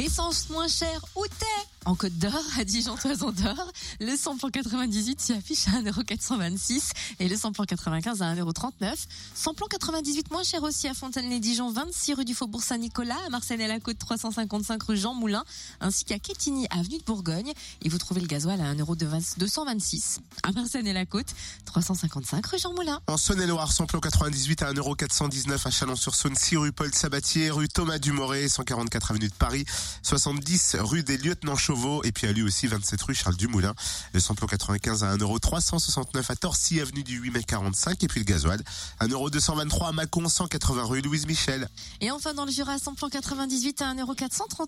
Essence moins chère, où t'es En Côte d'Or, à Dijon, Toison d'Or, le samplon 98 s'y affiche à 1,426€ et le samplon 95 à 1,39€. Samplon 98 moins cher aussi à Fontaine-les-Dijon, 26 rue du Faubourg Saint-Nicolas, à Marseille à la Côte 355 rue Jean Moulin, ainsi qu'à Quetigny, avenue de Bourgogne. Et vous trouvez le gasoil à 1,226€ à Marseille et la Côte 355 rue Jean Moulin. En Saône-et-Loire, samplon 98 à 1,419€ à Chalon-sur-Saône, 6 rue Paul Sabatier, rue Thomas Dumoré, 144 avenue de Paris, 70 rue des Lieutenants Chauveau et puis à lui aussi 27 rue Charles Dumoulin. Le samplon 95 à 1,369€ à Torcy, avenue du 8 mai 45 et puis le gasoil 1,223€ à Mâcon, 180 rue Louise Michel. Et enfin dans le Jura, samplon 98 à 1,439€.